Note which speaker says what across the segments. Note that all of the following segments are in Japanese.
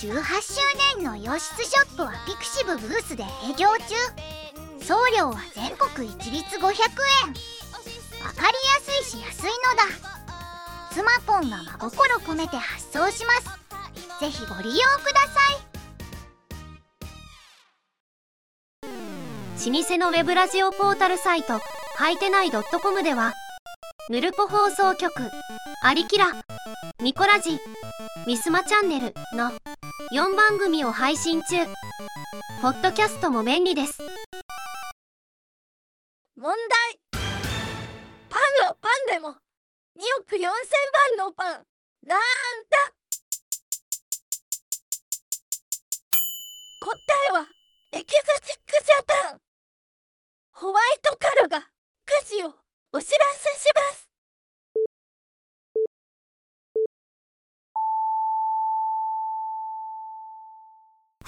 Speaker 1: 18周年の洋室ショップはピクシブブースで営業中。送料は全国一律500円。わかりやすいし安いのだ。スマポンが真心込めて発送します。ぜひご利用くだ
Speaker 2: さい。老舗のウェブラジオポータルサイトはいてない .com ではヌルポ放送局アリキラミコラジミスマチャンネルの4番組を配信中。ポッドキャストも便利です。
Speaker 3: 問題。パンはパンでも2億4千万のパン。なんだ。答えはエキゾチックジャパン。ホワイトカルがくじをお知らせします。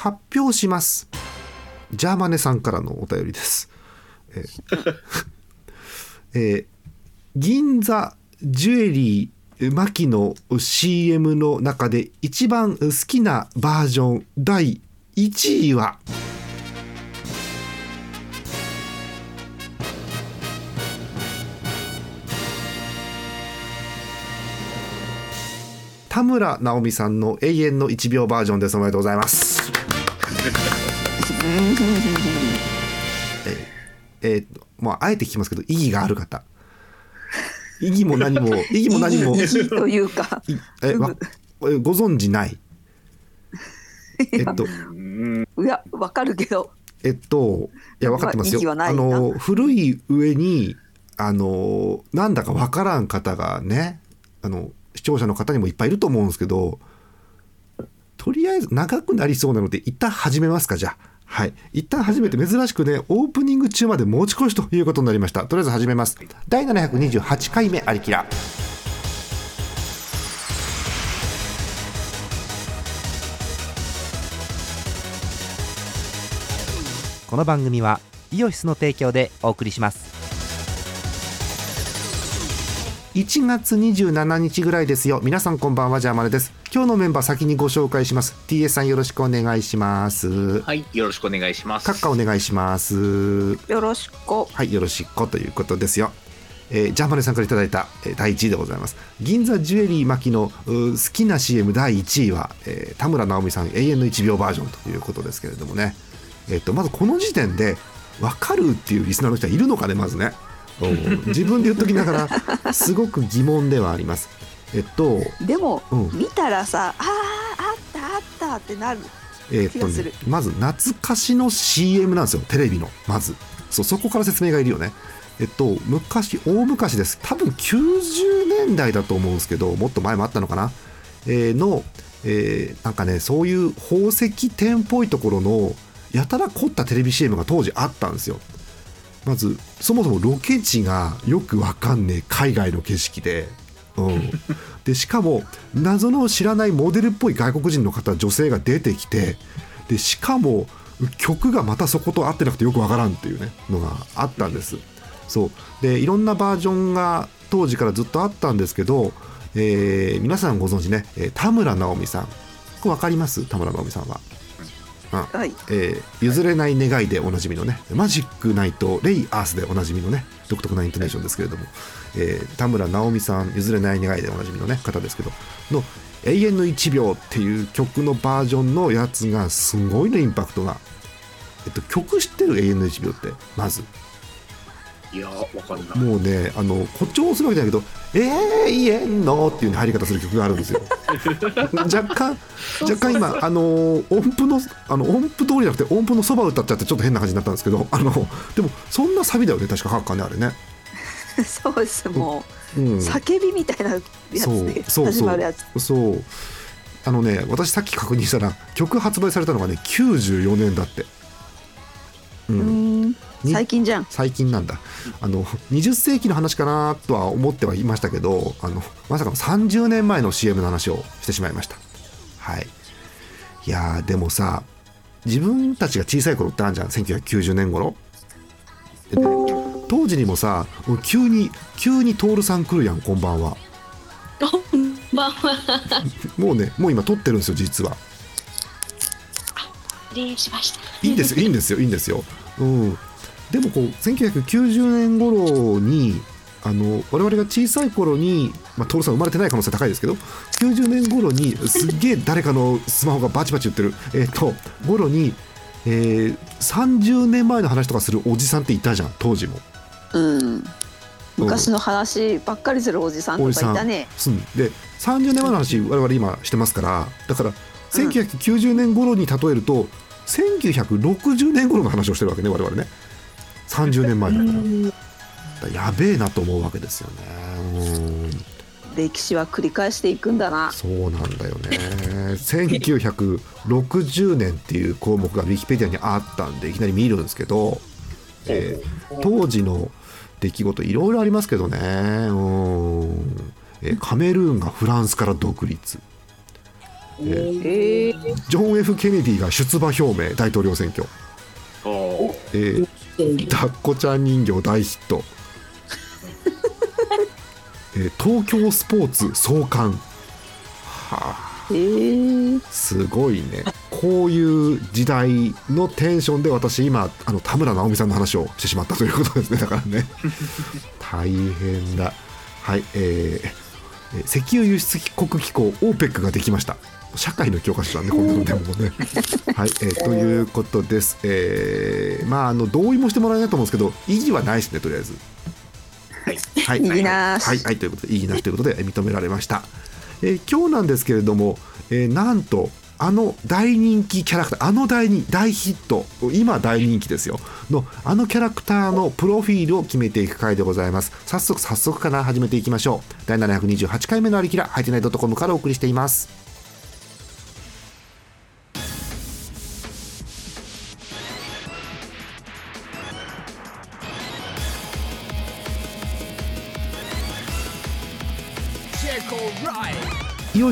Speaker 4: 発表します。ジャーマネさんからのお便りです。えー えー銀座ジュエリーマキの CM の中で一番好きなバージョン第1位は？田村直美さんの永遠の1秒バージョンです。おめでとうございます。えーえーまああえて聞きますけど意義がある方。意義も何も 意義も何も。
Speaker 5: いいというか。
Speaker 4: いえわえご存知ない？えっと。
Speaker 5: いやわかるけど。
Speaker 4: えっといや分かってます
Speaker 5: 意義
Speaker 4: よあの古い上にあのなんだか分からん方がねあの視聴者の方にもいっぱいいると思うんですけどとりあえず長くなりそうなので一旦始めますかじゃあ。はい。一旦始めて珍しくねオープニング中まで持ち越しということになりました。とりあえず始めます。第728回目ありきら
Speaker 6: この番組はイオシスの提供でお送りします。
Speaker 4: 1月27日ぐらいですよ。皆さんこんばんはジャーマネです今日のメンバー先にご紹介します。TS さんよろしくお願いします。
Speaker 7: はい、よろしくお願いします。
Speaker 4: 閣下お願いします。
Speaker 5: よろしく。
Speaker 4: はいよろしくということですよ。えージャーマネさんからいただいた、えー第1位でございます。銀座ジュエリー巻のう好きな CM 第1位は、えー田村直美さん永遠の1秒バージョンということですけれどもね。えっとまずこの時点で分かるっていうリスナーの人はいるのかねまずね。うん 自分で言っときながらすごく疑問ではありますえっと
Speaker 5: でも、
Speaker 4: うん。
Speaker 5: 見たらさあーあったあったってなる
Speaker 4: えーっとね
Speaker 5: 気がする。
Speaker 4: まず懐かしの CM なんですよテレビのまず。そうそこから説明がいるよね。えっと昔大昔です。多分90年代だと思うんですけどもっと前もあったのかな、えーの、えーなんかねそういう宝石店っぽいところのやたら凝ったテレビ CM が当時あったんですよ。まずそもそもロケ地がよくわかんねえ海外の景色で、うん、でしかも謎の知らないモデルっぽい外国人の方女性が出てきてでしかも曲がまたそこと合ってなくてよくわからんっていうねのがあったんです。そう。でいろんなバージョンが当時からずっとあったんですけど、えー皆さんご存知ね、えー田村直美さん。これ分かります？田村直美さんは、うん。
Speaker 5: はい。
Speaker 4: えー譲れない願いでおなじみのねマジックナイトレイアースでおなじみのね独特なイントネーションですけれども、えー田村直美さん譲れない願いでおなじみのね方ですけどの「永遠の1秒」っていう曲のバージョンのやつがすごいのインパクトが、えっと、曲知ってる永遠の1秒ってまず。
Speaker 7: いや、わかんない。
Speaker 4: もうねあの誇張するわけじゃないけど「永遠の」っていう入り方する曲があるんですよ。若干若干今あの音符のあの音符通りじゃなくて音符のそば歌っちゃってちょっと変な感じになったんですけどあのでもそんなサビだよね確かハッカーねあれね、
Speaker 5: そうですも
Speaker 4: う。ん、
Speaker 5: う叫びみたいなやつで
Speaker 4: そうそうそう。
Speaker 5: 始まるやつ。
Speaker 4: そう。あのね私さっき確認したら曲発売されたのがね94年だって。う
Speaker 5: うん。最近じゃん。
Speaker 4: 最近なんだ。あの20世紀の話かなとは思ってはいましたけどあのまさかの30年前の CM の話をしてしまいました。はい。いやーでもさ自分たちが小さい頃ってあるじゃん。1990年頃。でね当時にもさ急に急に徹さん来るやんこんばんは。
Speaker 8: こんばんは。
Speaker 4: もうねもう今撮ってるんですよ実は。
Speaker 3: 失礼しました。
Speaker 4: いいんですよいいんですよいいんですよ、うん、でもこう1990年頃にあの我々が小さい頃に、まあ、徹さん生まれてない可能性高いですけど90年頃にすっげえ誰かのスマホがバチバチ言ってる。えっ、と頃に、えー30年前の話とかするおじさんっていたじゃん当時も。
Speaker 5: うん。昔の話ばっかりするおじさんとかいたね。
Speaker 4: う。んで30年前の話我々今してますからだから1990年頃に例えると、1960年頃の話をしてるわけね我々ね。30年前だから。やべえなと思うわけですよね。うん。
Speaker 5: 歴史は繰り返していくんだな。
Speaker 4: そうなんだよね。1960年っていう項目がウィキペディアにあったんでいきなり見るんですけど、えー当時の出来事いろいろありますけどね。うんえーカメルーンがフランスから独立。えー
Speaker 5: えー、
Speaker 4: ジョン・ F・ ケネディが出馬表明大統領選挙。えー、こちゃん人形大ヒット、えー東京スポーツ創刊はあ
Speaker 5: えー、
Speaker 4: すごいね。こういう時代のテンションで私今あの田村直美さんの話をしてしまったということですね。だからね。大変だ。はいえーえー石油輸出国機構 OPEC ができました。社会の教科書だねこんなのでもね。はい、えーということです。えーまああの同意もしてもらえないと思うんですけど意義はないですねとりあえず。
Speaker 7: はい。
Speaker 4: はい、
Speaker 5: 意義なし。
Speaker 4: はい、はい、ということで、意義なしということでえー認められました。えー今日なんですけれども、えーなんと、あの大人気キャラクター、あの大人大ヒット、今大人気ですよ、のあのキャラクターのプロフィールを決めていく回でございます。早速、早速から始めていきましょう。第728回目のありきら、ハイテナイドットコムからお送りしています。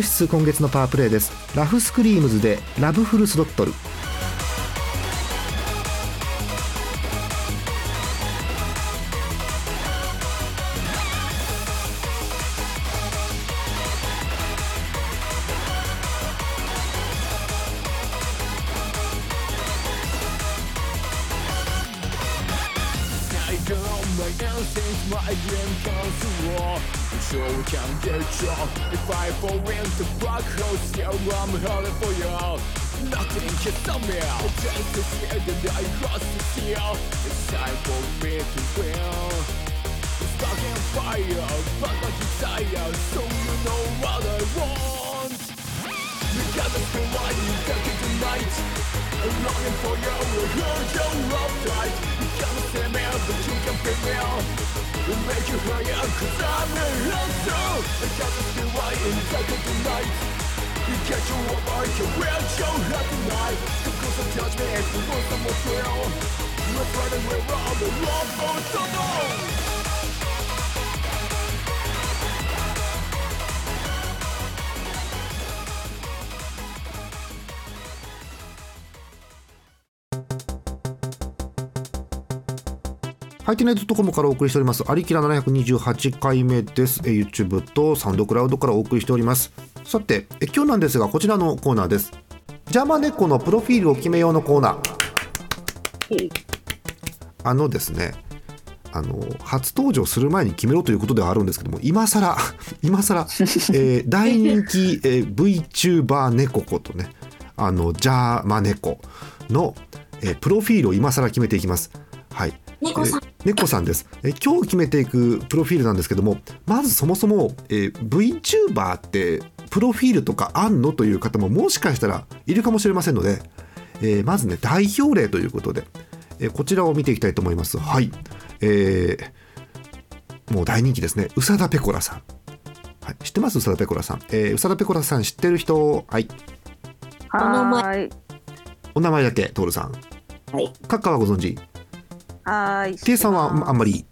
Speaker 4: 室今月のパワープレイです。ラフスクリームズでラブフルスロットル。
Speaker 9: us to steal Inside for me to will. It's fucking fire, but my desire So you know what I want. You got the for what you got tonight. I'm longing for you, you're your love You can't see me, but you can feel me. We'll make you higher, cause I'm a loser. I got the for what you got tonight. You get your over, you will show up tonight.
Speaker 4: ハイテナイドットコムからお送りしております。アリキラ728回目です。YouTube とサウンドクラウドからお送りしております。さて、え今日なんですが、こちらのコーナーです。ジャマネコのプロフィールを決めようのコーナー。あのですね、あの初登場する前に決めろということではあるんですけども今更 今更、えー大人気、えー VTuber 猫ことねあのジャーマネコの、えープロフィールを今更決めていきます。はい、
Speaker 3: 猫さん
Speaker 4: えー猫さんです、えー今日決めていくプロフィールなんですけどもまずそもそも、えー VTuber ってプロフィールとかあんのという方ももしかしたらいるかもしれませんので、えーまずね代表例ということで、えーこちらを見ていきたいと思います。はい。えーもう大人気ですね。宇佐田ペコラさん、はい、知ってます？宇佐田ペコラさん、えー宇佐田ペコラさん知ってる人？はい。
Speaker 5: はーい。
Speaker 4: お名前だけ徹さん。
Speaker 3: はい。
Speaker 4: カッカはご存知？
Speaker 5: はーい
Speaker 4: T さんはあんまり？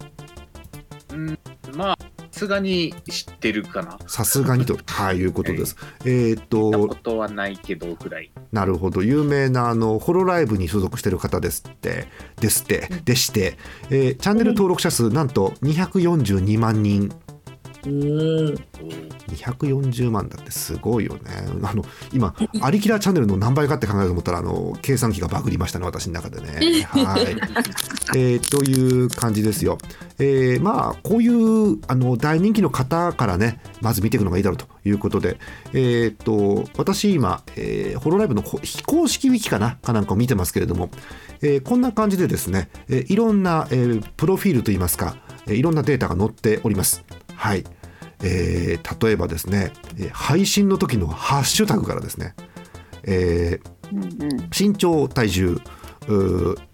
Speaker 7: まあ、さすがに知ってるかな。
Speaker 4: さすがにと、はい、いうことです。えーっと
Speaker 7: ことはないけどぐらい。
Speaker 4: なるほど有名なあのホロライブに所属してる方ですってですってでして、えーチャンネル登録者数なんと242万人
Speaker 8: うん。
Speaker 4: 240万だってすごいよね。あの今アリキラーチャンネルの何倍かって考えようと思ったらあの計算機がバグりましたね私の中でね。はい、えーという感じですよ。えーまあこういうあの大人気の方からねまず見ていくのがいいだろうということでえっ、と私今、えーホロライブのこ非公式ウィキかな？かなんかを見てますけれども、えーこんな感じでですね、えーいろんな、えープロフィールといいますか、えーいろんなデータが載っておりますはいえー例えばですね、えー配信の時のハッシュタグからですね、えー
Speaker 5: うんうん
Speaker 4: 身長体重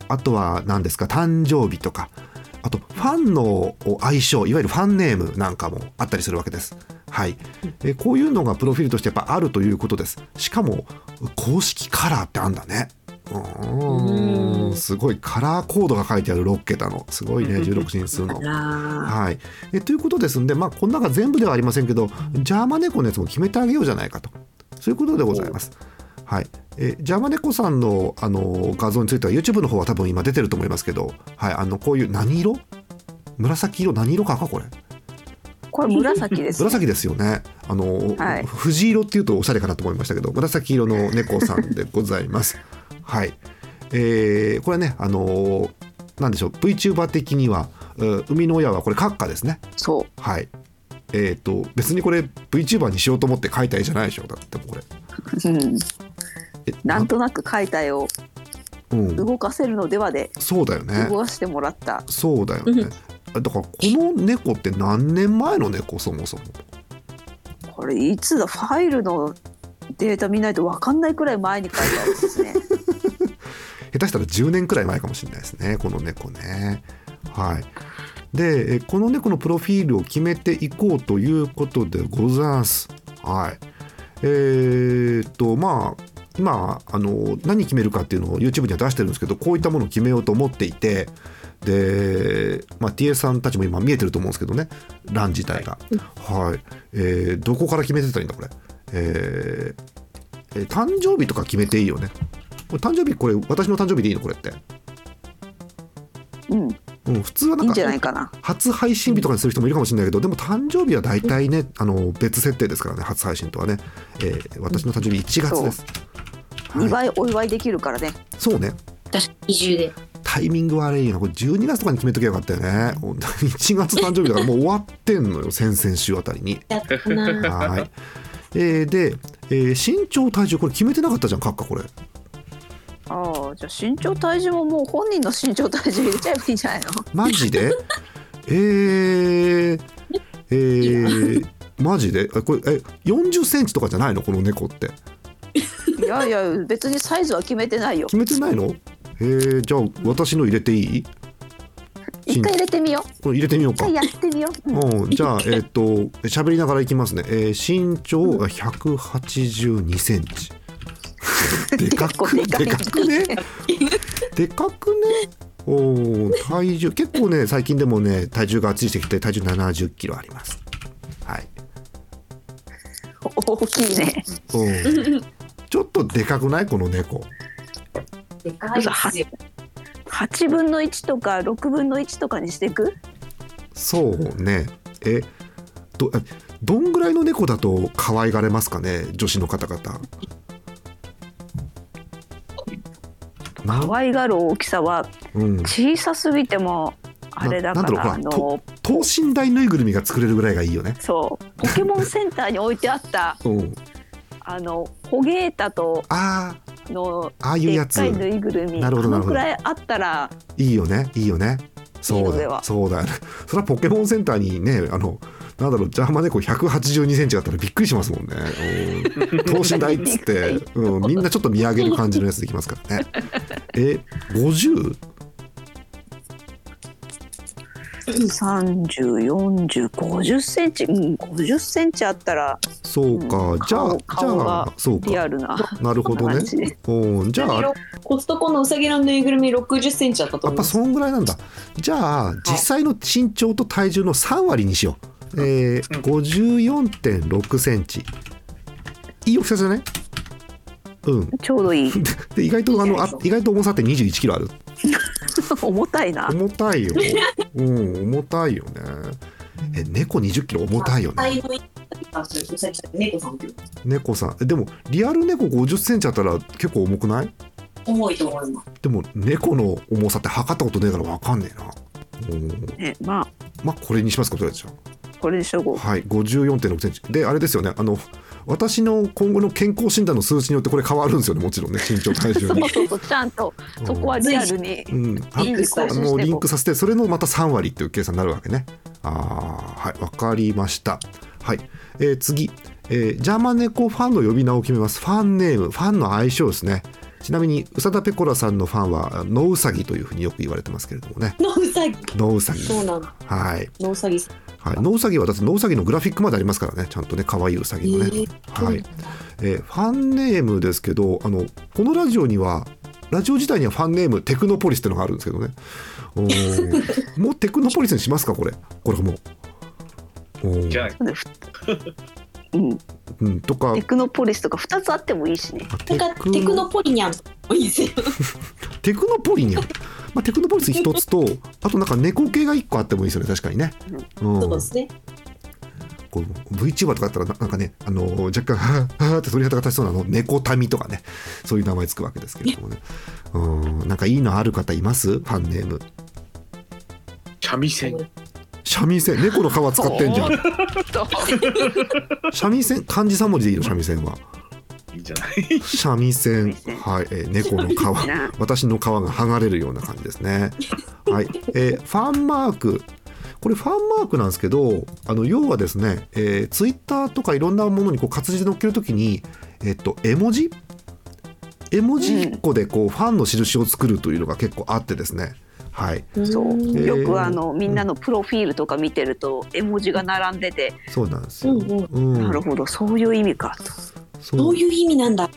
Speaker 4: あとは何ですか誕生日とかあとファンの愛称いわゆるファンネームなんかもあったりするわけです。はい、えーこういうのがプロフィールとしてやっぱあるということです。しかも公式カラーってあんだね。うーん。すごいカラーコードが書いてある6桁の。すごいね16進数の。はい、えということですんで、まあ、この中全部ではありませんけどジャーマネコのやつも決めてあげようじゃないかと。そういうことでございます。はい、えジャーマネコさんのあの画像については YouTube の方は多分今出てると思いますけど、はい、あのこういう何色？紫色？何色かかこれ。
Speaker 5: これ紫です、ね。
Speaker 4: 紫ですよね。あの、
Speaker 5: はい。
Speaker 4: 藤色っていうとおしゃれかなと思いましたけど紫色の猫さんでございます はい。えーこれねあのなんでしょう VTuber 的にはう生みの親はこれ閣下ですね。
Speaker 5: そ
Speaker 4: はい。えっ、と別にこれ VTuber にしようと思って描いた絵じゃないでしょだってこれ。
Speaker 5: う。うん。
Speaker 4: え
Speaker 5: なんとなく描いた絵を
Speaker 4: うん。
Speaker 5: 動かせるのではで
Speaker 4: そうだよね。
Speaker 5: 動かしてもらった。
Speaker 4: そうだよね。だからこの猫って何年前の猫そもそも。
Speaker 5: これいつだ？ファイルのデータ見ないとわかんないくらい前に描いたやつですね。
Speaker 4: 下手したら10年くらい前かもしれないですねこの猫ね。はい。でこの猫のプロフィールを決めていこうということでございます。はい。えー、っとまあ今あの何決めるかっていうのを YouTube には出してるんですけどこういったものを決めようと思っていてで、まあ、TA さんたちも今見えてると思うんですけどね欄自体が。はい、えーどこから決めてたらいいんだこれ。えーえー誕生日とか決めていいよね。これ誕生日これ私の誕生日でいいのこれって、
Speaker 5: うん。
Speaker 4: うん、普通はないん
Speaker 5: いんじゃ
Speaker 4: か
Speaker 5: ないかな。
Speaker 4: 初配信日とかにする人もいるかもしれないけどでも誕生日は大体ねあの別設定ですからね初配信とはね、えー私の誕生日1月です、
Speaker 5: 二
Speaker 4: はい、
Speaker 5: 倍お祝いできるからね。
Speaker 4: そうね。
Speaker 8: 確かに二重で。
Speaker 4: タイミング悪いよな。これ12月とかに決めときゃよかったよね。本当に。1月誕生日だからもう終わってんのよ先々週あたりに。
Speaker 8: やったな。
Speaker 4: はい、えーで、えー身長体重これ決めてなかったじゃん閣下これ
Speaker 5: ああ、じゃあ身長体重ももう本人の身長体重入れちゃえばいいんじゃないの？
Speaker 4: マジで？えー、えー、マジで？えこれえ40センチとかじゃないの？この猫って。
Speaker 5: いやいや別にサイズは決めてないよ。
Speaker 4: 決めてないの？えー、じゃあ私の入れていい？
Speaker 5: 一回入れてみよう。
Speaker 4: 入れてみようか。
Speaker 5: 一回やってみよう。うん。
Speaker 4: うん、じゃあえっ、と喋りながらいきますね、えー身長が182センチ でかく
Speaker 5: 結構でか
Speaker 4: くね？でかくね？おー体重結構ね最近でもね体重がついてきて体重70キロあります。はい。
Speaker 5: 大きいね。
Speaker 4: うんちょっとでかくない？この猫。
Speaker 8: でかいですよ。
Speaker 5: 八分の一とか六分の一とかにしていく？
Speaker 4: そうね。えどえどんぐらいの猫だと可愛がれますかね？女子の方々
Speaker 5: 可愛がる大きさは
Speaker 4: うん。
Speaker 5: 小さすぎてもあれだか
Speaker 4: ななんだろう
Speaker 5: らあの
Speaker 4: 等身大ぬいぐるみが作れるぐらいがいいよね。
Speaker 5: そう。ポケモンセンターに置いてあった
Speaker 4: うん。
Speaker 5: あのホゲータと
Speaker 4: あ
Speaker 5: の
Speaker 4: あああいうやつ。
Speaker 5: でっかいぬいぐるみ
Speaker 4: なるほどなるほど。
Speaker 5: あのくらいあったら
Speaker 4: いいよねいいよね。そうだそうだよね。それはポケモンセンターにねあのなんだろうジャーマネコ182センチあったらびっくりしますもんね。うん。等身大っつって、うん、みんなちょっと見上げる感じのやつできますからね。え 50?
Speaker 5: 三十四十五十センチうん五十センチあったら
Speaker 4: そうか、
Speaker 5: うん
Speaker 4: じゃあ
Speaker 5: 顔
Speaker 4: じゃあそうか。
Speaker 5: リアルな
Speaker 4: なるほどね。
Speaker 5: 感じ
Speaker 4: ゃあ
Speaker 8: コストコのうさぎのぬいぐるみ60センチだったと。
Speaker 4: やっぱそんぐらいなんだ。じゃあ実際の身長と体重の3割にしよう、えー、54.6センチ。いい大きさじゃないうん。
Speaker 5: ちょうどいい。
Speaker 4: で意外とあのあ意外と重さって21キロある。
Speaker 5: 重たいな。
Speaker 4: 重たいよ。うん重たいよね。え猫20キロ？重たいよね。
Speaker 8: 猫さん
Speaker 4: でもリアル猫50センチあったら結構重くない？
Speaker 8: 重いと思います。
Speaker 4: でも猫の重さって測ったことねえから分かんねえな。うん。
Speaker 5: ねまあ。
Speaker 4: まあこれにしますかとりあえずじゃ
Speaker 5: これでしょう
Speaker 4: あはい54.6センチ。であれですよね。あの私の今後の健康診断の数値によってこれ変わるんですよねもちろんね身長体重に。
Speaker 5: そうそうそうちゃんとそこはリアルに
Speaker 4: うん、あ
Speaker 5: リンク
Speaker 4: あ
Speaker 5: して
Speaker 4: のリンクさせてそれのまた3割っていう計算になるわけね。あーはいわかりました。はい、えー次、えージャーマン猫ファンの呼び名を決めます。ファンネームファンの愛称ですね。ちなみに宇佐田ペコラさんのファンはノウサギというふうによく言われてますけれどもね。
Speaker 8: ノウサギ。
Speaker 4: ノウサギ
Speaker 8: そうなんだ。
Speaker 4: はい、
Speaker 8: ノウサギさん。
Speaker 4: はい、ノウサギはだってノウサギのグラフィックまでありますからね。ちゃんとね可愛いウサギのね、
Speaker 8: えー
Speaker 4: はい、えーファンネームですけどあのこのラジオにはラジオ自体にはファンネームテクノポリスっていうのがあるんですけどね。おー。もうテクノポリスにしますかこれ。これも。う
Speaker 7: じゃあ。
Speaker 5: うん。
Speaker 4: うん、とか。
Speaker 5: テクノポリスとか2つあってもいいしね。
Speaker 8: なんかテクノポリニャンもいいですよ。
Speaker 4: テクノポリにゃん、まあ、テクノポリス一つとあとなんか猫系が一個あってもいいですよね確かにね、うん。
Speaker 8: そうですね。
Speaker 4: こう VTuber とかだったらななんかね、あのー若干はぁはぁって鳥肌が立ちそうなの猫民とかねそういう名前つくわけですけれどもね。うん。なんかいいのある方います？ファンネーム。
Speaker 7: 三味線。
Speaker 4: 三味線。猫の皮使ってんじゃん。三味線？漢字3文字でいいの？三味線はい
Speaker 7: いじゃない。
Speaker 4: 三味線。はい、えー猫の皮。
Speaker 5: な
Speaker 4: 私の皮が剥がれるような感じですね。はい、えーファンマーク。これファンマークなんですけどあの要はですね、えー、ツイッターとかいろんなものにこう活字で載っけるときにえっと絵文字？絵文字1個でこうファンの印を作るというのが結構あってですね。はい。
Speaker 5: そう。
Speaker 8: うん
Speaker 5: よくあのみんなのプロフィールとか見てると絵文字が並んでて、
Speaker 4: そうなんですよ、
Speaker 8: うんうん。
Speaker 4: うん。
Speaker 5: なるほど。そういう意味か。と
Speaker 4: そ
Speaker 8: どういう意味なんだ。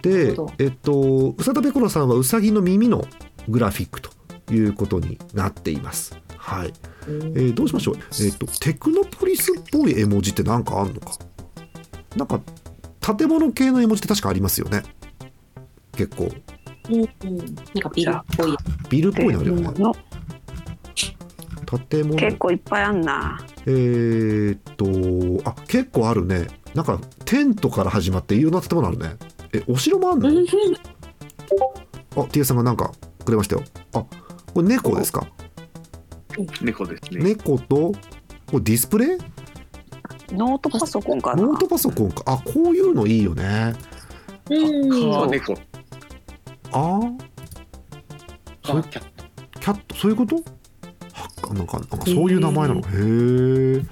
Speaker 4: でえっと宇佐田ペコラさんはウサギの耳のグラフィックということになっています。はい。えーどうしましょう、えー、とテクノポリスっぽい絵文字って何かあんのか？なんか建物系の絵文字って確かありますよね。結構。
Speaker 8: うんうん。なんかビルっぽい。
Speaker 4: ビルっぽいのあるよね。
Speaker 5: の
Speaker 4: 建物。
Speaker 5: 結構いっぱいあんな。
Speaker 4: えー、っとあ結構あるねなんかテントから始まっていろんな建物あるね。えお城もあんの？あ TS さんがなんかくれましたよ。あこれ猫ですか？
Speaker 7: 猫ですね。
Speaker 4: 猫とこれディスプレイ？
Speaker 5: ノートパソコンかな？
Speaker 4: ノートパソコンか。あこういうのいいよね。
Speaker 8: うん。
Speaker 7: カー猫。
Speaker 4: あ？
Speaker 7: カーキャット。
Speaker 4: キャット？そういうこと？はなんかなんかそういう名前なの？へえ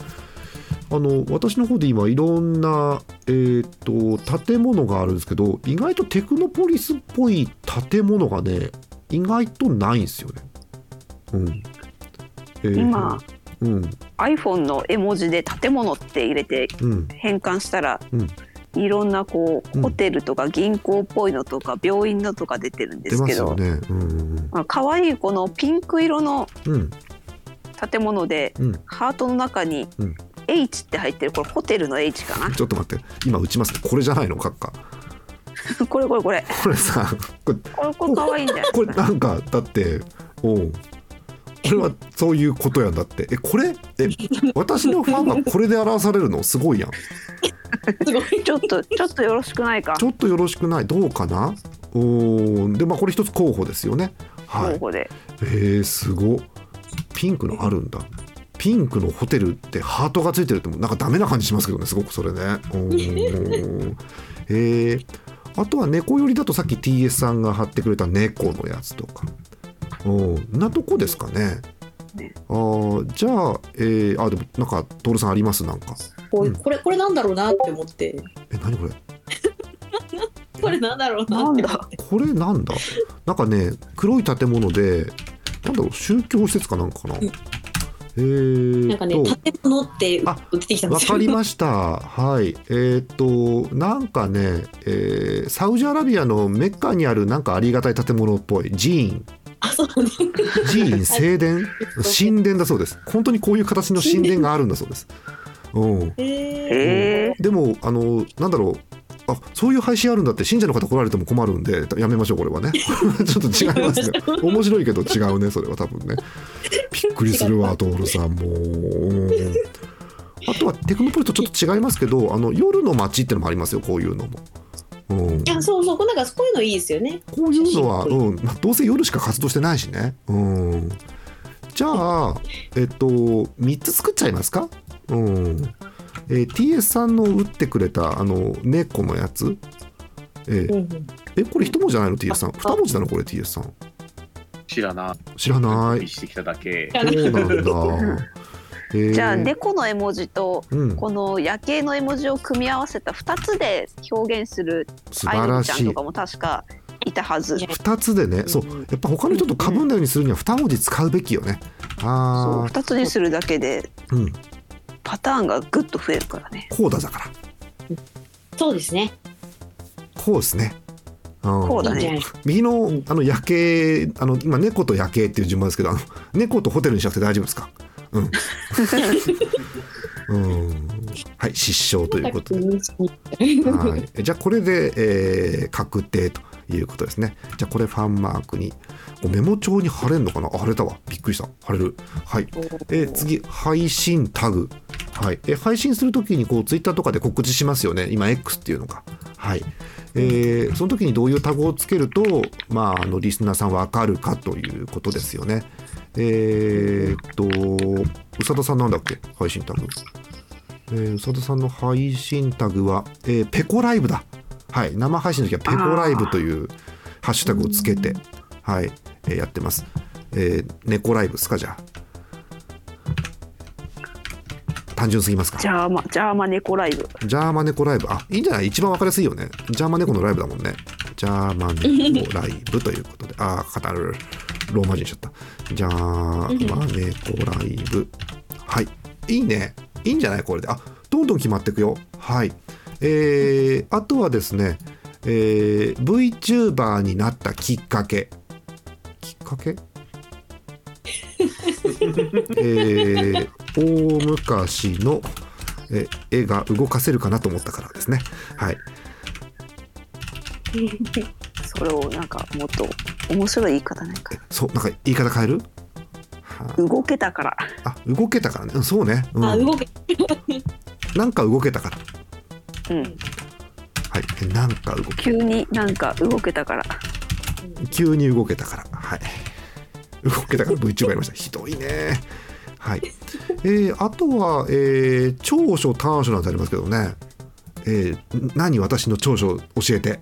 Speaker 4: あの私の方で今いろんな、えー、と建物があるんですけど意外とテクノポリスっぽい建物がね意外とないんですよね。うん。えー
Speaker 5: 今
Speaker 4: うん。
Speaker 5: iPhone の絵文字で建物って入れて
Speaker 4: うん。
Speaker 5: 変換したら、
Speaker 4: うん。
Speaker 5: いろんなこ
Speaker 4: う
Speaker 5: うん。ホテルとか銀行っぽいのとか病院のとか出てるんで
Speaker 4: 出
Speaker 5: すけど、
Speaker 4: ますよね。うん。
Speaker 5: まあ可愛いこのピンク色の
Speaker 4: うん。
Speaker 5: 建物で、
Speaker 4: うん。
Speaker 5: ハートの中に
Speaker 4: うん
Speaker 5: H って入ってるこれホテルの H かな？
Speaker 4: ちょっと待って今打ちますね。これじゃないの？閣下。
Speaker 5: これこれこれ。
Speaker 4: これさこれ
Speaker 5: これこれ可愛いんじゃない
Speaker 4: これなんかだっておう。これはそういうことやんだって。えこれ？え私のファンがこれで表されるの？すごいやん。
Speaker 8: すごい。
Speaker 5: ちょっとちょっとよろしくないか？
Speaker 4: ちょっとよろしくない？どうかな？おー。でまあこれ一つ候補ですよね。はい。
Speaker 5: 候補で、
Speaker 4: えー、すご。ピンクのあるんだピンクのホテルってハートがついてるってもなんかダメな感じしますけどねすごくそれね。えー、あとは猫寄りだとさっき TS さんが貼ってくれた猫のやつとか。おー。なとこですかね。
Speaker 5: ね。
Speaker 4: あーじゃあえー、あでもなんか徹さんあります？なんか。
Speaker 8: これこれなんだろうなって思って。
Speaker 4: え何これ？
Speaker 8: これなんだろうなって思って。
Speaker 4: これなんだ？なんかね黒い建物でなんだろう宗教施設かなんかかな、
Speaker 8: なんかね
Speaker 4: と
Speaker 8: 建物って
Speaker 4: あ
Speaker 8: 出てきたんで
Speaker 4: わ
Speaker 8: すよ。
Speaker 4: かりました。はい。えーっと、なんかね、えーサウジアラビアのメッカにあるなんかありがたい建物っぽい寺院。寺院、正 殿、神殿だそうです。本当にこういう形の神殿があるんだそうです。うん。でも、あの、なんだろう。あそういう配信あるんだって信者の方来られても困るんでやめましょうこれはね。ちょっと違いますね。面白いけど違うねそれは多分ね。びっくりするわ徹さんもあとはテクノポリスとちょっと違いますけどあの夜の街ってのもありますよこういうのも。うん、
Speaker 8: あそうそうなんかそういうのいいですよね。
Speaker 4: こういうのは、うん。まあ、どうせ夜しか活動してないしね。うん、じゃあ、えっと、3つ作っちゃいますか、うんえー TS さんの打ってくれたあの猫のやつ、えー
Speaker 8: うんうん。
Speaker 4: えこれ一文字じゃないの？TS さん。二文字なのこれ TS さん。
Speaker 7: 知らな
Speaker 4: 知らない。
Speaker 7: い。してきただけ。
Speaker 4: そうなんだ。えー。
Speaker 5: じゃあ猫の絵文字と
Speaker 4: うん、
Speaker 5: この夜景の絵文字を組み合わせた2つで表現する
Speaker 4: 素
Speaker 5: アイド
Speaker 4: 晴らしい。
Speaker 5: ルちゃんとかも確かいたはず。
Speaker 4: 2つでね。そう。やっぱ他の人と被んないようにするには2文字使うべきよね。
Speaker 5: そう
Speaker 4: あ
Speaker 5: 2つにするだけで。
Speaker 4: あうん
Speaker 5: パターンがぐっと増えるからね。
Speaker 4: こうだだから。
Speaker 8: そうですね。
Speaker 4: こうですね。うん
Speaker 5: こうだね。
Speaker 4: 右のあの夜景あの今猫と夜景っていう順番ですけどあの猫とホテルにしなくて大丈夫ですか？うん。うん。はい失笑ということで。はい、じゃあこれで、えー確定ということですね。じゃあこれファンマークにおメモ帳に貼れんのかな？あ貼れたわ。びっくりした。貼れる。はい、えー。次配信タグ。はい、えー配信するときにこうツイッターとかで告知しますよね。今 X っていうのが。はい。えーその時にどういうタグをつけると、まあ、あのリスナーさんわかるかということですよね。えーっと、宇佐田さんなんだっけ？配信タグ。えー、宇佐田さんの配信タグは、えーペコライブだ。はい、生配信の時はペコライブというハッシュタグをつけて、はい、えーやってます。えー、猫ライブですか、じゃあ。単純すぎますか？
Speaker 5: ジャーマジャーマ猫ライブ。
Speaker 4: ジャーマネコライブ。あ、いいんじゃない？一番わかりやすいよね。ジャーマネコのライブだもんね。ジャーマネコライブということで。あー、語る。ローマ字にしちゃった。ジャーマネコライブ。はい。いいね。いいんじゃない？これで。あ、どんどん決まっていくよ。はい。えー、あとはですね、えー、VTuber になったきっかけ。きっかけ？えー、大昔のえ絵が動かせるかなと思ったからですね。はい。
Speaker 5: それをなんかもっと面白い言い方ないか。
Speaker 4: そう、なんか言い方変える？は
Speaker 5: 動けたから。
Speaker 4: あ、動けたからね。うんそうね。うん
Speaker 8: あ動け
Speaker 4: なんか動けたから。
Speaker 5: うん。
Speaker 4: はい。えなんか動け、
Speaker 5: 急になんか動けたから。
Speaker 4: 急に動けたから。はい。動けたから VTuber やりました。ひどいね。はい。えー、あとは、えー、長所短所なんてありますけどね。えー、何私の長所教えて？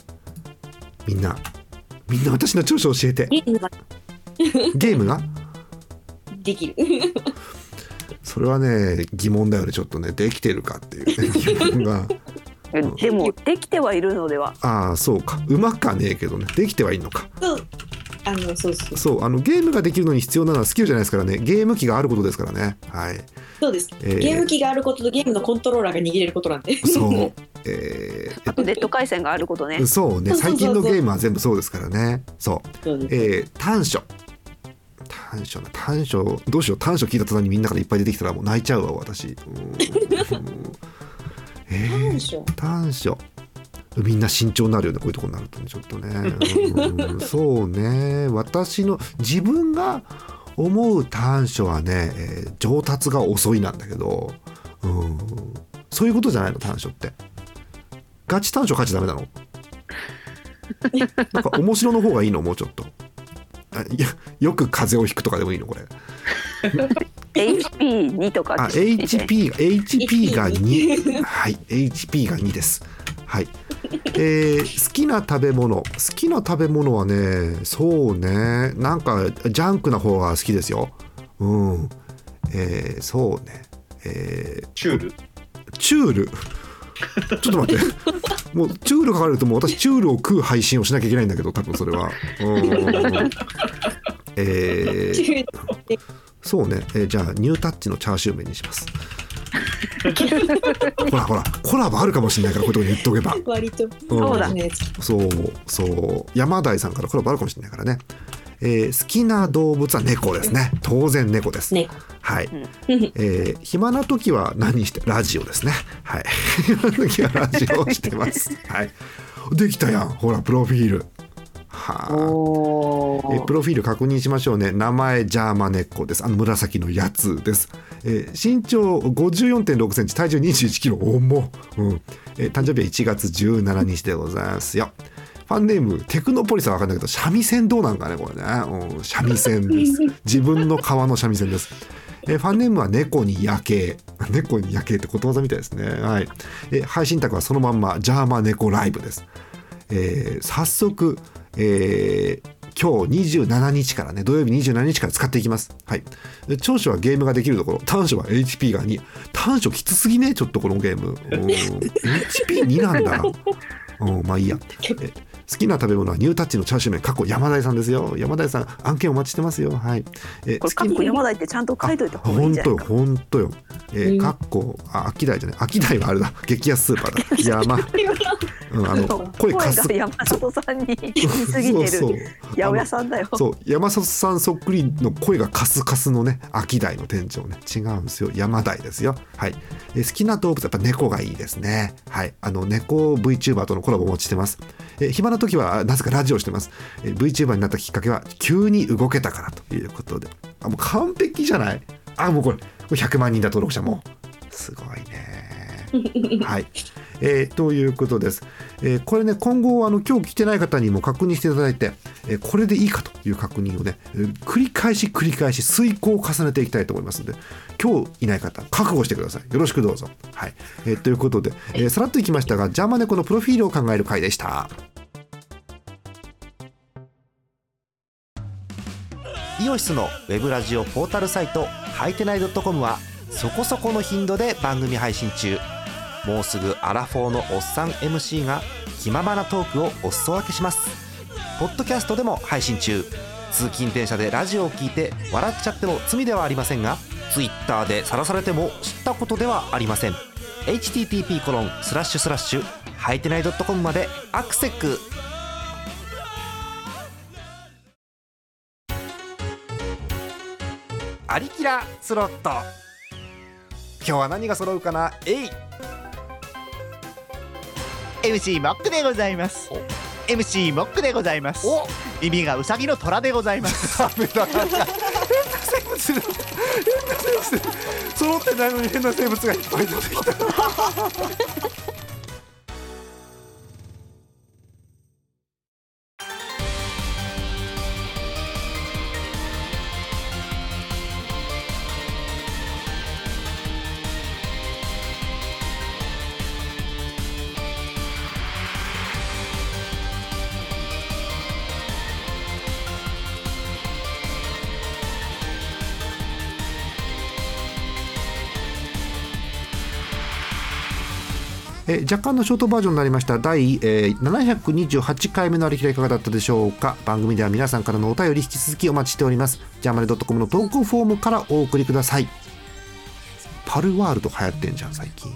Speaker 4: みんな。みんな私の長所教えて。
Speaker 8: ゲームができる
Speaker 4: それはね疑問だよねちょっとねできてるかっていう、ね、疑問が
Speaker 5: えでもできてはいるのでは。
Speaker 4: ああそうか。うまかねえけどね。できてはいいのか。
Speaker 8: そうあのそうそう。
Speaker 4: そうあのゲームができるのに必要なのはスキルじゃないですからね。ゲーム機があることですからね。はい。
Speaker 8: そうです、
Speaker 4: えー。
Speaker 8: ゲーム機があることとゲームのコントローラーが握れることなんで。
Speaker 4: そう。え
Speaker 5: あとネット回線があることね。
Speaker 4: ー、。そうね最近のゲームは全部そうですからね。そう。
Speaker 8: そう
Speaker 4: えー短所。短所。な短所どうしよう。短所聞いた途端にみんなからいっぱい出てきたらもう泣いちゃうわ私。うん えー
Speaker 8: 短所。
Speaker 4: 短所みんな慎重になるよねこういうとこになるとねちょっとね。うんそうね。私の自分が思う短所はね、えー上達が遅いなんだけど、うん、そういうことじゃないの短所って。ガチ短所書いちゃダメなの？なんか面白の方がいいの？もうちょっと。あいやよく風邪をひくとかでもいいのこれ。
Speaker 5: HP2 とか。
Speaker 4: あ、HP が HP が2はい HP が2です。はい。えー好きな食べ物。好きな食べ物はねそうね。なんかジャンクな方が好きですよ。うん。えーそうね。えー
Speaker 7: チュール。
Speaker 4: チュールちょっと待って。もうチュール書かれるともう私チュールを食う配信をしなきゃいけないんだけど多分それは。うん。えー。そうね、えーじゃあニュータッチのチャーシュー麺にします。ほらほらコラボあるかもしれないからこういうとこに言っとけば。
Speaker 8: 割と。
Speaker 5: そうだ
Speaker 8: ね。
Speaker 4: そうそう。山台さんからコラボあるかもしれないからね、えー好きな動物は猫ですね。当然猫です、
Speaker 8: 猫。
Speaker 4: はい、えー暇な時は何してラジオですね。はい。暇な時はラジオをしてます。はい。できたやん。ほらプロフィール。はあえプロフィール確認しましょうね。名前ジャーマネッコです。あの紫のやつです、えー身長54.6センチ。体重21キロ。重っ、うん。えー誕生日は1月17日でございますよファンネームテクノポリスは分かんないけど三味線どうなんかねこれね、うん、三味線です。自分の革の三味線です。えーファンネームは猫に夜景。猫に夜景ってことわざみたいですね。はい、えー配信宅はそのまんまジャーマネコライブです。えー早速、えー今日27日からね土曜日27日から使っていきます。はい。で長所はゲームができるところ。短所は HP が2短所きつすぎねちょっとこのゲーム。うん。HP2 なんだうんまあいいや。え好きな食べ物はニュータッチのチャーシュー麺過去山田さんですよ。山田さん案件お待ちしてますよ。はい。え
Speaker 5: これ、かっこ山田ってちゃんと書いといた方がいいんじゃないか？
Speaker 4: 本当よ。本当よ。えー、かっこあ秋代じゃない。秋代はあれだ。激安スーパーだ。山うん、あの声
Speaker 5: 声
Speaker 4: かす。
Speaker 5: が山里さんに似すぎてる。八百屋さんだよ。
Speaker 4: そう山里さんそっくりの声がカスカスのね秋代の店長ね。違うんですよ。山代ですよ。はい。え好きな動物やっぱ猫がいいですね。はい。あの猫 VTuber とのコラボお待ちしてます。え暇な時はなぜかラジオしてます。え VTuber になったきっかけは急に動けたからということで。あもう完璧じゃない？あもうこれこれ100万人だ登録者。もう。すごいね。はい、えーということです、えーこれね今後あの今日来てない方にも確認していただいて、えーこれでいいかという確認をね、繰り返し繰り返し遂行を重ねていきたいと思いますので今日いない方覚悟してください。よろしくどうぞ。はい、えーということで、えさらっといきましたがジャーマネコのプロフィールを考える回でした。
Speaker 6: イオシスのウェブラジオポータルサイトはいてない .com はそこそこの頻度で番組配信中。もうすぐアラフォーのおっさん MC が気ままなトークをお裾分けします。ポッドキャストでも配信中。通勤電車でラジオを聞いて笑っちゃっても罪ではありませんが Twitter で晒されても知ったことではありません。http コロンスラッシュスラッシュはいてない .com までアクセックアリキラスロット。今日は何が揃うかな？えい。
Speaker 10: MC モックでございます。MC モックでございます。
Speaker 6: お。
Speaker 10: 耳がウサギの虎でございます。
Speaker 6: 変な生物揃ってないのに変な生物がいっぱい出てきた
Speaker 4: えー若干のショートバージョンになりました。第、えー728回目のありきらいかがだったでしょうか。番組では皆さんからのお便り引き続きお待ちしております。ジャーマネドットコムの投稿フォームからお送りください。パルワールド流行ってんじゃん最近、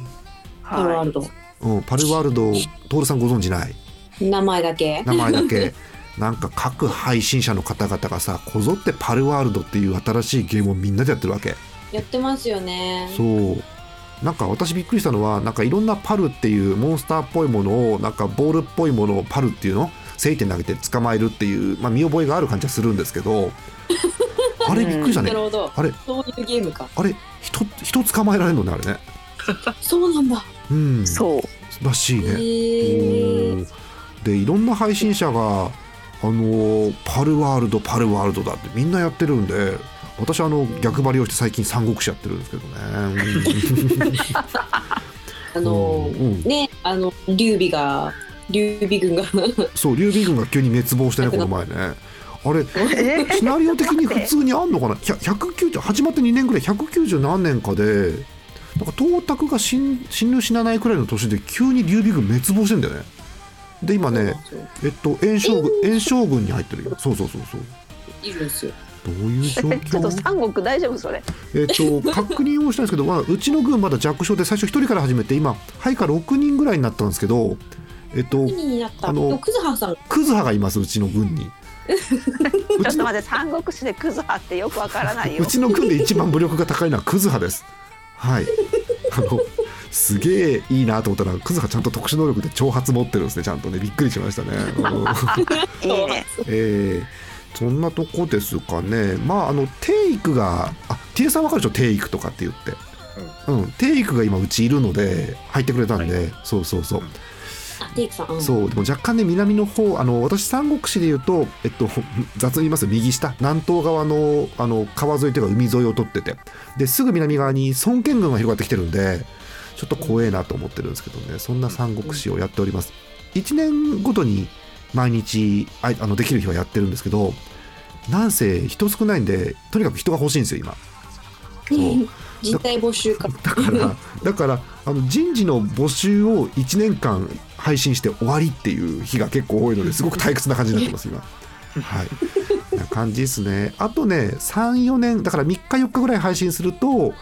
Speaker 5: は
Speaker 8: パルワールド。
Speaker 4: うん、パルワールドトールさんご存知ない？
Speaker 8: 名前だけ。
Speaker 4: 名前だけ。なんか各配信者の方々がさこぞってパルワールドっていう新しいゲームをみんなでやってるわけ。
Speaker 8: やってますよね。
Speaker 4: そうなんか私びっくりしたのはなんかいろんなパルっていうモンスターっぽいものをなんかボールっぽいものをパルっていうの？聖点投げて捕まえるっていう、まあ、見覚えがある感じはするんですけど あれびっくりしたね
Speaker 8: なるほど。
Speaker 4: あれ
Speaker 8: そういうゲームか。
Speaker 4: あれ人人捕まえられるのねあれね
Speaker 8: そうなんだ。
Speaker 4: うん
Speaker 5: そう。
Speaker 4: らしい
Speaker 8: へ
Speaker 4: ねでいろんな配信者があのーパルワールドパルワールドだってみんなやってるんで私はあの逆張りをして最近三国志やってるんですけどね。
Speaker 8: あの
Speaker 4: うん。うん
Speaker 8: ね、あの劉備が劉備軍が。
Speaker 4: そう劉備軍が急に滅亡してねこの前ね。あれ
Speaker 5: え？
Speaker 4: シナリオ的に普通にあんのかな？ひゃ190始まって2年ぐらい190何年かでなんか東卓が死ぬ死なないくらいの年で急に劉備軍滅亡してんだよね。で今ねえっと炎将軍。炎将軍に入ってるよ。そうそうそうそう。
Speaker 8: いるんですよ。
Speaker 4: どういう状
Speaker 5: ちょっと
Speaker 4: 況
Speaker 5: 三国大丈夫それ。
Speaker 4: えっと 確認をしたんですけど、まあ、うちの軍まだ弱小で最初1人から始めて今配下6人ぐらいになったんですけどえっと。あの
Speaker 8: クズハさん。
Speaker 4: クズハがいますうちの軍に う
Speaker 5: ちょっと待って三国志でクズハってよくわからないよ
Speaker 4: う。ちの軍で一番武力が高いのはクズハです。はい。あのすげえいいなと思ったらクズがちゃんと特殊能力で挑発持ってるんですねちゃんとねびっくりしましたね。うん
Speaker 5: ええ
Speaker 4: えーそんなとこですかね。まああのテイクがあ T さんわかるでしょ？テイクとかって言って、うん、テイクが今うちいるので入ってくれたんで、そうそうそう、
Speaker 8: あテイクさん、うん。
Speaker 4: そう。でも若干ね南の方あの私三国志で言うと、えっと、雑に言いますと右下。南東側のあの川沿いというか海沿いを取ってて。ですぐ南側に孫権軍が広がってきてるんでちょっと怖えなと思ってるんですけどね。そんな三国志をやっております。1年ごとに毎日ああのできる日はやってるんですけどなんせ人少ないんでとにかく人が欲しいんですよ今。そう。
Speaker 8: 人体募集か。
Speaker 4: だから だからあの人事の募集を1年間配信して終わりっていう日が結構多いのですごく退屈な感じになってます今。はい。な感じですね。あとね34年だから3日4日ぐらい配信すると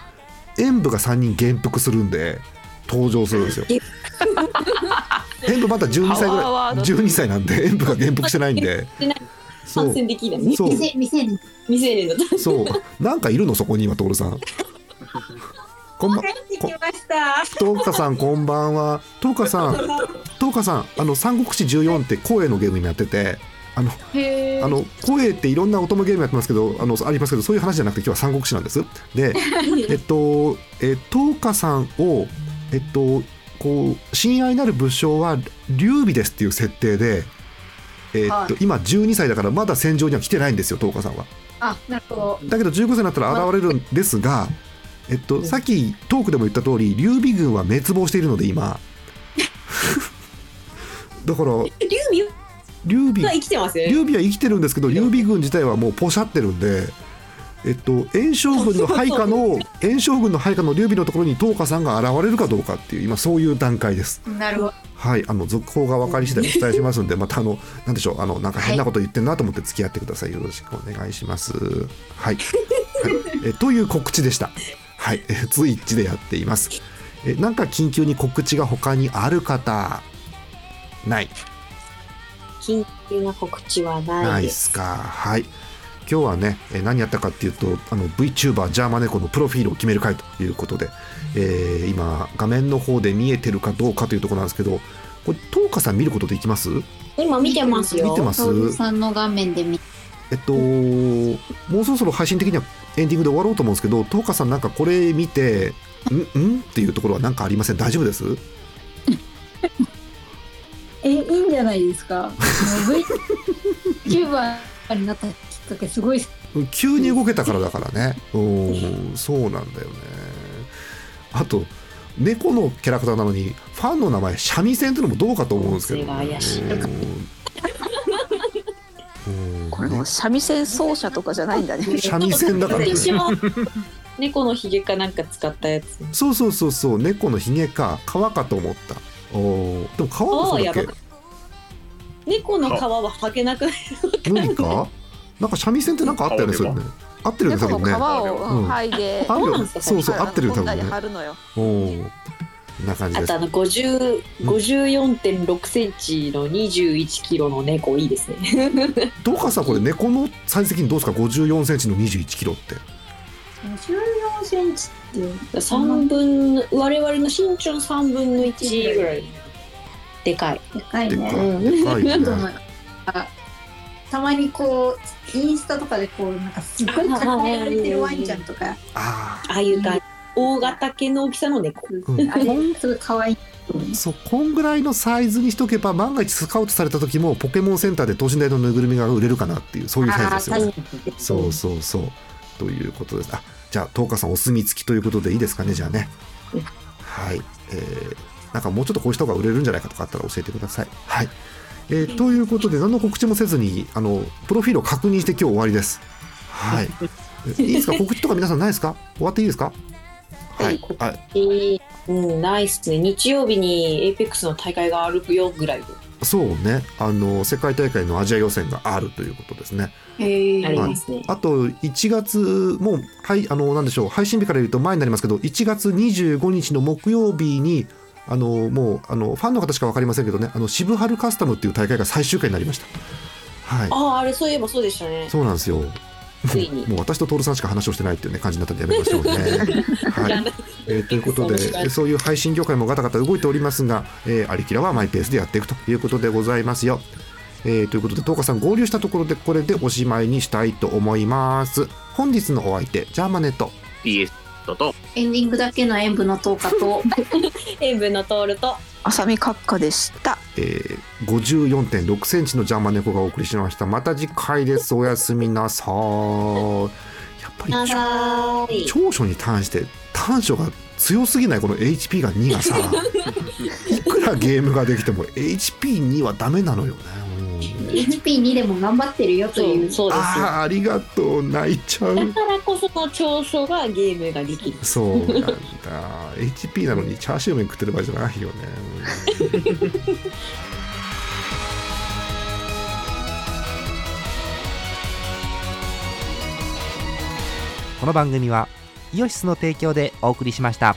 Speaker 4: 演舞が3人減腹するんで登場するんですよ 演舞また12歳ぐらい。
Speaker 5: パワーワード。
Speaker 4: 12歳なんで演舞が減腹してないんで。そう。
Speaker 8: 参戦できない。
Speaker 4: そう。
Speaker 1: 未成年。
Speaker 8: 未成年だった。
Speaker 4: そう。なんかいるのそこに今徹さん。こんばん
Speaker 3: 帰ってきました。
Speaker 4: トーカさんこんばんは。トーカさん、トーカさん、あの三国志14って声のゲーム今やってて、あの
Speaker 3: へ
Speaker 4: あの声っていろんな音のゲームやってますけど、あのありますけどそういう話じゃなくて今日は三国志なんです。で、えっとえトーカさんをえっとこう親愛なる武将は劉備ですっていう設定で。えっと
Speaker 3: はい
Speaker 4: 今12歳だからまだ戦場には来てないんですよ、トーカさんは。
Speaker 3: あ、なるほど。
Speaker 4: だけど15歳になったら現れるんですが、えっと、さっきトークでも言った通り劉備軍は滅亡しているので今 だから
Speaker 8: 劉備
Speaker 4: 劉備
Speaker 8: は生きてます？
Speaker 4: 劉備は生きてるんですけど劉備軍自体はもうポシャってるんで、えっと、炎将軍の配下の炎将軍の配下の劉備のところに東花さんが現れるかどうかっていう今そういう段階です。
Speaker 3: なるほど。
Speaker 4: はい、あの続報が分かり次第お 伝えしますんで、またあの、なんでしょう、あの、なんか変なこと言ってんなと思って付き合ってください。よろしくお願いします。はい。はい、えという告知でした。はい、えツイッチでやっています。えなんか緊急に告知が他にある方。ない？
Speaker 8: 緊急な告知は
Speaker 4: な
Speaker 8: ないいです。
Speaker 4: ですか。はい。今日はね、え何やったかっていうと、あの VTuber ジャーマネコのプロフィールを決める会ということで、えー今画面の方で見えてるかどうかというところなんですけど、これ東花さん見ることできます？
Speaker 8: 今見てますよ。
Speaker 4: 見てます？
Speaker 1: さんの画面で見
Speaker 4: えっともうそろそろ配信的にはエンディングで終わろうと思うんですけど、東花さんなんかこれ見て、んん？っていうところは何かありません？大丈夫です？
Speaker 3: え、いいんじゃないですか？もう VTuber になったきっかけすごい。
Speaker 4: 急に動けたからだからね。うん、そうなんだよね。あと猫のキャラクターなのにファンの名前三味線ってのもどうかと思うんですけど、
Speaker 8: 音声が怪しい
Speaker 4: うんうん
Speaker 5: これも三味線奏者とかじゃないんだね。
Speaker 4: 三味線だからね。
Speaker 8: 私も猫のひげかなんか使ったやつ。
Speaker 4: そうそうそうそう猫のひげか皮かと思った。おーでも皮もそうだっけ？
Speaker 8: 猫の皮は剥けなくない。
Speaker 4: 無理か？なんか三味線ってなんかあったよねそれね。合ってるよね多
Speaker 5: 猫の皮
Speaker 4: 分ね。
Speaker 5: を
Speaker 4: うん。
Speaker 5: 剥いで、
Speaker 8: うなんですか
Speaker 4: そうそう合ってるよ多分ね。
Speaker 5: 貼るのよ。
Speaker 4: おおな感じです。
Speaker 8: あとあの50
Speaker 4: うん。
Speaker 8: 54.6センチの21キロの猫いいですね。
Speaker 4: どうかさこれ猫のサイズ的にどうですか？54センチの21キロって。
Speaker 3: 14センチって。
Speaker 8: 三分の我々の身長の3分の1ぐらいでかい。
Speaker 3: でかいね。
Speaker 4: でかい
Speaker 8: うん。
Speaker 4: でかい
Speaker 3: なん。か
Speaker 4: ね
Speaker 3: たまにこうインスタとかでこうなん。かすっごい抱えられてるワンちゃん。とか、
Speaker 4: あ
Speaker 8: ああいう感じ。大型犬の大きさの猫。
Speaker 4: うん。
Speaker 3: あれすごい可愛い。
Speaker 4: あそうこん。ぐらいのサイズにしとけば万が一スカウトされた時もポケモンセンターで等身大のぬいぐるみが売れるかなっていうそういうサイズですよねそうそうそうということですあじゃあ東花さん。お墨付きということでいいですかねじゃあね
Speaker 8: うん。
Speaker 4: はいえー、なんかもうちょっとこうした方が売れるんじゃないかとかあったら教えてください。はい。えーということで何の告知もせずにあのプロフィールを確認して今日終わりです。はい。えいいですか？告知とか皆さんないですか？終わっていいですか？はい。
Speaker 8: 告
Speaker 4: あ
Speaker 8: えーうん、ナイスね。日曜日にエイペックスの大会があるよぐらいで。
Speaker 4: そうね。あの世界大会のアジア予選があるということですね。
Speaker 3: へ
Speaker 8: ありますね。
Speaker 4: あと1月もうはいあのなんでしょう。配信日から言うと前になりますけど1月25日の木曜日にあのもうあのファンの方しか分かりませんけどねあの渋春カスタムっていう大会が最終回になりましたはい
Speaker 8: ああ、あれそういえばそうでしたね。
Speaker 4: そうなんですよ
Speaker 8: ついに
Speaker 4: もう私と徹さんしか話をしてないっていう、ね、感じになったんでやめましょうね。はいえーということで
Speaker 8: そう
Speaker 4: いう配信業界もガタガタ動いておりますが、えー、アリキラはマイペースでやっていくということでございますよ。えーということで東花さん合流したところでこれでおしまいにしたいと思います。本日のお相手ジャーマネット
Speaker 7: PS と
Speaker 3: エンディングだけの演舞の10日と
Speaker 8: 塩分の通ると
Speaker 5: 浅見閣下でした
Speaker 4: えー、54.6センチのジャーマネコがお送りしました。また次回です。おやすみなさーい。やっぱり長所に対して短所が強すぎないこの HP が2がさ いくらゲームができても HP2 はダメなのよね。うん
Speaker 3: HP2 でも頑張ってるよと
Speaker 8: そ
Speaker 3: いう。
Speaker 8: うそうです。よ
Speaker 4: あーありがとう泣いちゃう。
Speaker 8: だからこその長所がゲームができる。
Speaker 4: そうなんだ。HP なのにチャーシュー麺食ってる場合じゃないよね。うん
Speaker 6: この番組はイオシスの提供でお送りしました。